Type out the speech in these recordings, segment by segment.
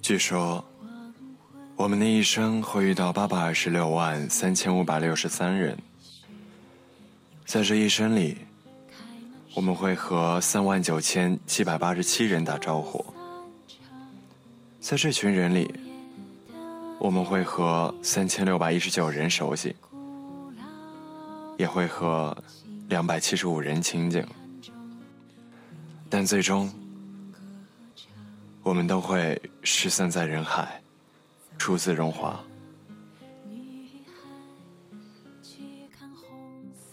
据说，我们的一生会遇到八百二十六万三千五百六十三人，在这一生里，我们会和三万九千七百八十七人打招呼，在这群人里，我们会和三千六百一十九人熟悉，也会和两百七十五人亲近，但最终。我们都会失散在人海，初次荣华。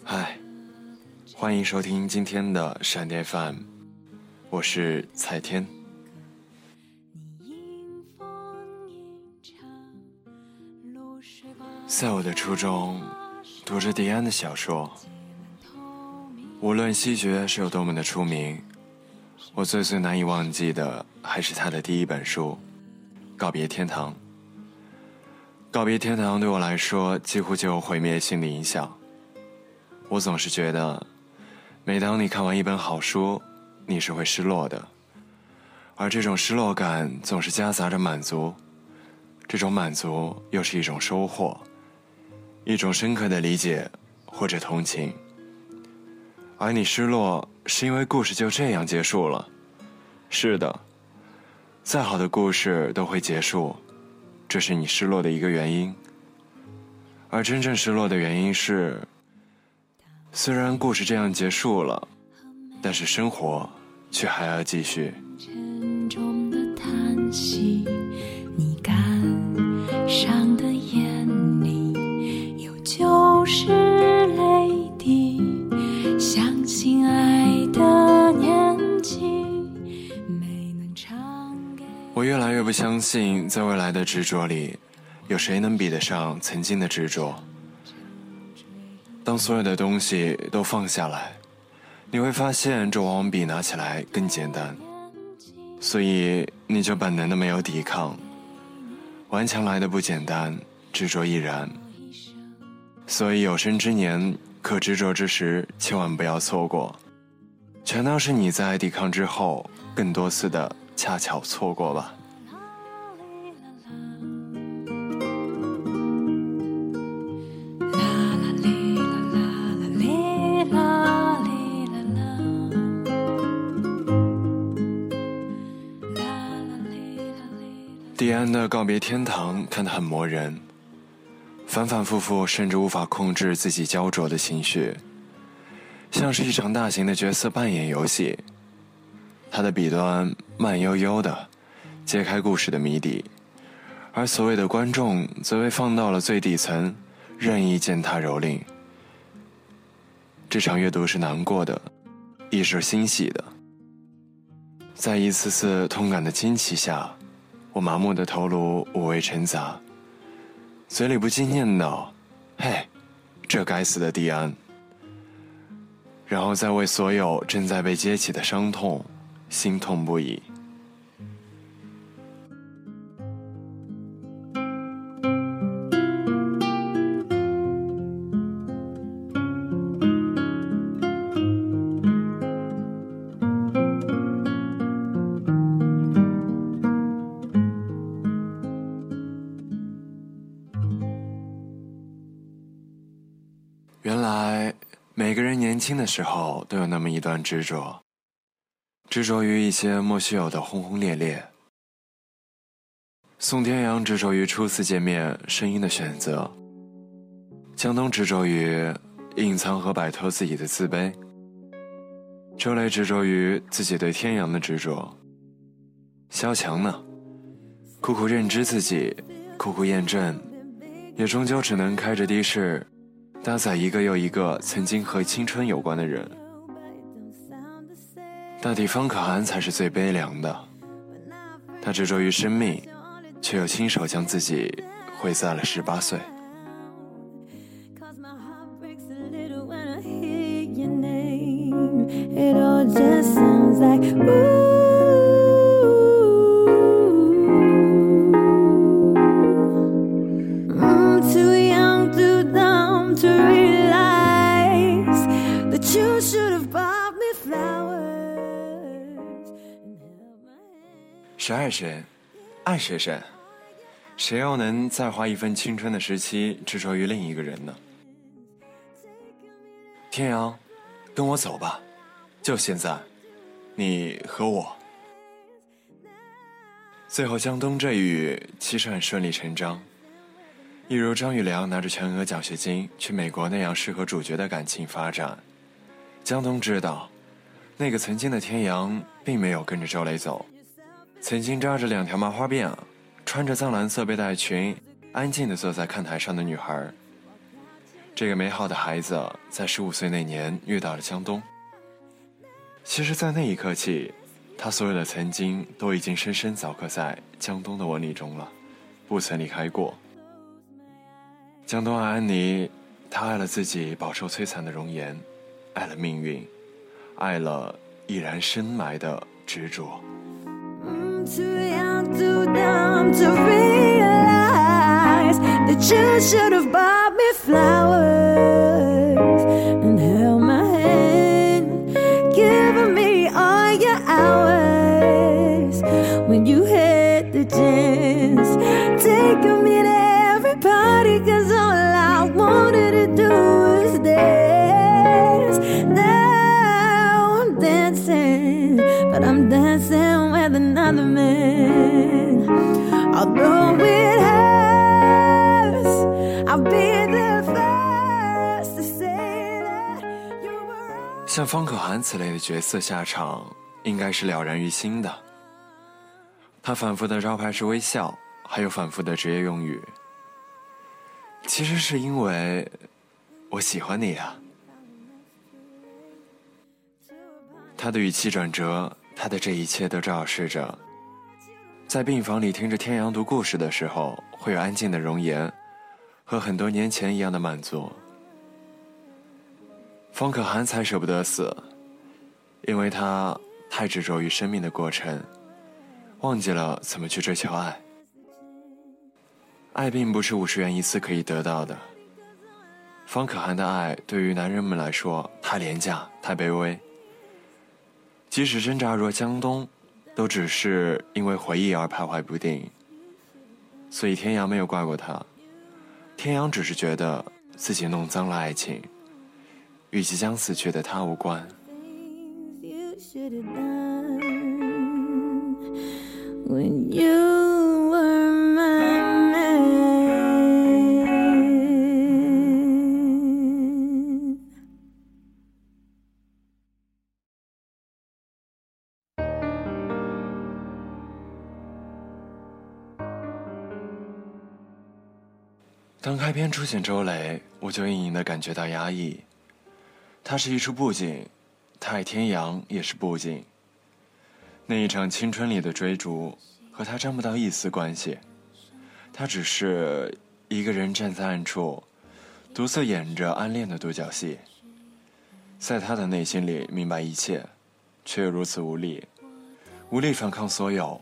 嗨，欢迎收听今天的闪电饭，我是蔡天。在我的初中，读着迪安的小说，无论西决是有多么的出名。我最最难以忘记的还是他的第一本书《告别天堂》。《告别天堂》对我来说几乎就有毁灭性的影响。我总是觉得，每当你看完一本好书，你是会失落的，而这种失落感总是夹杂着满足，这种满足又是一种收获，一种深刻的理解或者同情。而你失落，是因为故事就这样结束了。是的，再好的故事都会结束，这是你失落的一个原因。而真正失落的原因是，虽然故事这样结束了，但是生活却还要继续。我越来越不相信，在未来的执着里，有谁能比得上曾经的执着。当所有的东西都放下来，你会发现，这往往比拿起来更简单。所以，你就本能的没有抵抗。顽强来的不简单，执着亦然。所以，有生之年，可执着之时，千万不要错过。全当是你在抵抗之后，更多次的。恰巧错过吧。告别天堂看得很磨人，反反复复，甚至无法控制自己焦灼的情绪，像是一场大型的角色扮演游戏。他的笔端慢悠悠的揭开故事的谜底，而所谓的观众则被放到了最底层，任意践踏蹂躏。这场阅读是难过的，亦是欣喜的。在一次次痛感的惊奇下，我麻木的头颅五味陈杂，嘴里不禁念叨：“嘿，这该死的蒂安！”然后再为所有正在被揭起的伤痛。心痛不已。轻的时候都有那么一段执着。执着于一些莫须有的轰轰烈烈。宋天阳执着于初次见面声音的选择。江东执着于隐藏和摆脱自己的自卑。周雷执着于自己对天阳的执着。萧强呢，苦苦认知自己，苦苦验证，也终究只能开着的士，搭载一个又一个曾经和青春有关的人。大抵方可汗才是最悲凉的，他执着于生命，却又亲手将自己毁在了十八岁。It all just sounds like ooh. To realize that you should have bought me flowers 谁爱谁爱谁谁谁又能再花一份青春的时期执着于另一个人呢？天阳跟我走吧就现在你和我。最后江东这一雨其实很顺理成章。一如张玉良拿着全额奖学金去美国那样适合主角的感情发展。江东知道，那个曾经的天阳并没有跟着周雷走，曾经扎着两条麻花辫，穿着藏蓝色背带裙，安静地坐在看台上的女孩。这个美好的孩子在十五岁那年遇到了江东。其实，在那一刻起，他所有的曾经都已经深深凿刻在江东的纹理中了，不曾离开过。江东爱安妮，她爱了自己饱受摧残的容颜，爱了命运，爱了已然深埋的执着。像方可涵此类的角色下场，应该是了然于心的。他反复的招牌是微笑，还有反复的职业用语。其实是因为我喜欢你啊。他的语气转折，他的这一切都昭示着，在病房里听着天阳读故事的时候，会有安静的容颜，和很多年前一样的满足。方可涵才舍不得死，因为他太执着于生命的过程，忘记了怎么去追求爱。爱并不是五十元一次可以得到的。方可涵的爱对于男人们来说太廉价、太卑微。即使挣扎若江东，都只是因为回忆而徘徊不定。所以天阳没有怪过他，天阳只是觉得自己弄脏了爱情。与即将死去的他无关。当开篇出现周雷，我就隐隐的感觉到压抑。它是一出布景，太天阳也是布景。那一场青春里的追逐和他沾不到一丝关系，他只是一个人站在暗处，独自演着暗恋的独角戏。在他的内心里明白一切，却又如此无力，无力反抗所有，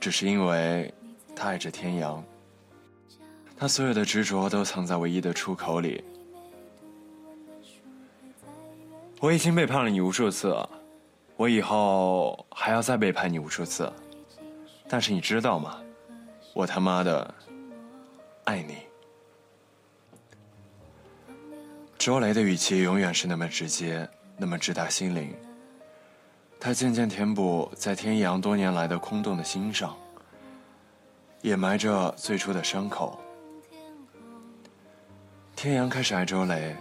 只是因为他爱着天阳。他所有的执着都藏在唯一的出口里。我已经背叛了你无数次，我以后还要再背叛你无数次。但是你知道吗？我他妈的爱你。周雷的语气永远是那么直接，那么直达心灵。他渐渐填补在天阳多年来的空洞的心上，掩埋着最初的伤口。天阳开始爱周雷。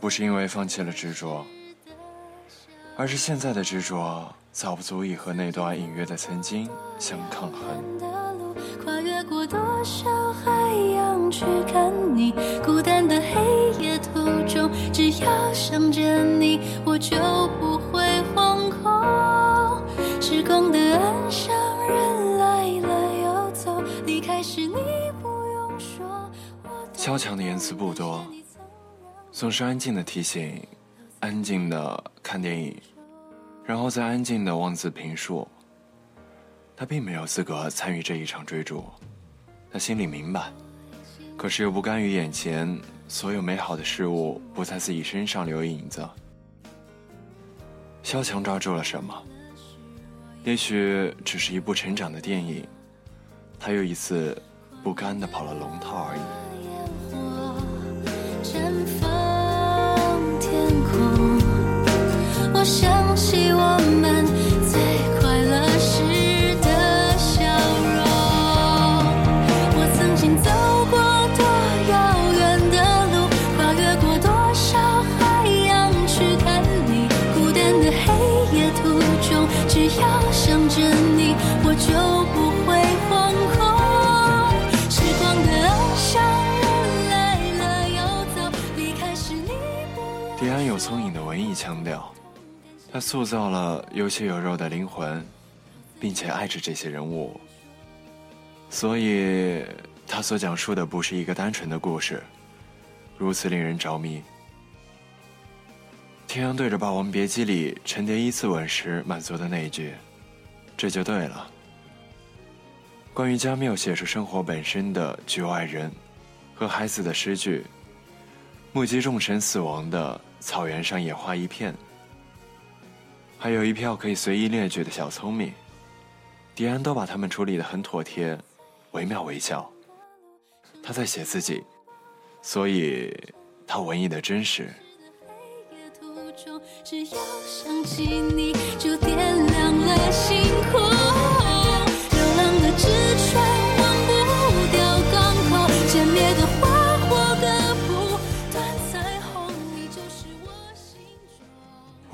不是因为放弃了执着，而是现在的执着早不足以和那段隐约的曾经相抗衡。跨越过多少海洋去看你，孤单的黑夜途中，只要想着你，我就不会惶恐。时光的说。敲墙的言辞不多。总是安静的提醒，安静的看电影，然后再安静的妄自评述。他并没有资格参与这一场追逐，他心里明白，可是又不甘于眼前所有美好的事物不在自己身上留影子。萧强抓住了什么？也许只是一部成长的电影，他又一次不甘的跑了龙套而已。绽放他塑造了有血有肉的灵魂，并且爱着这些人物，所以他所讲述的不是一个单纯的故事，如此令人着迷。天阳对着《霸王别姬》里陈蝶依次吻时满足的那一句：“这就对了。”关于加缪写出生活本身的局外人和孩子的诗句，目击众神死亡的。草原上野花一片，还有一票可以随意列举的小聪明，迪安都把他们处理得很妥帖，惟妙惟肖。他在写自己，所以他文艺的真实。只要想起你，就点亮了星空。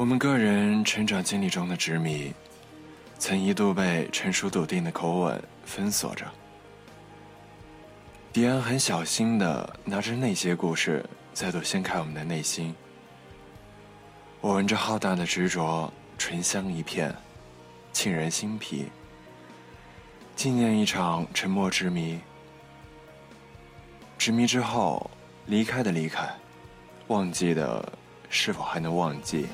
我们个人成长经历中的执迷，曾一度被成熟笃定的口吻封锁着。迪安很小心的拿着那些故事，再度掀开我们的内心。我闻着浩大的执着，醇香一片，沁人心脾。纪念一场沉默之谜。执迷之后，离开的离开，忘记的是否还能忘记？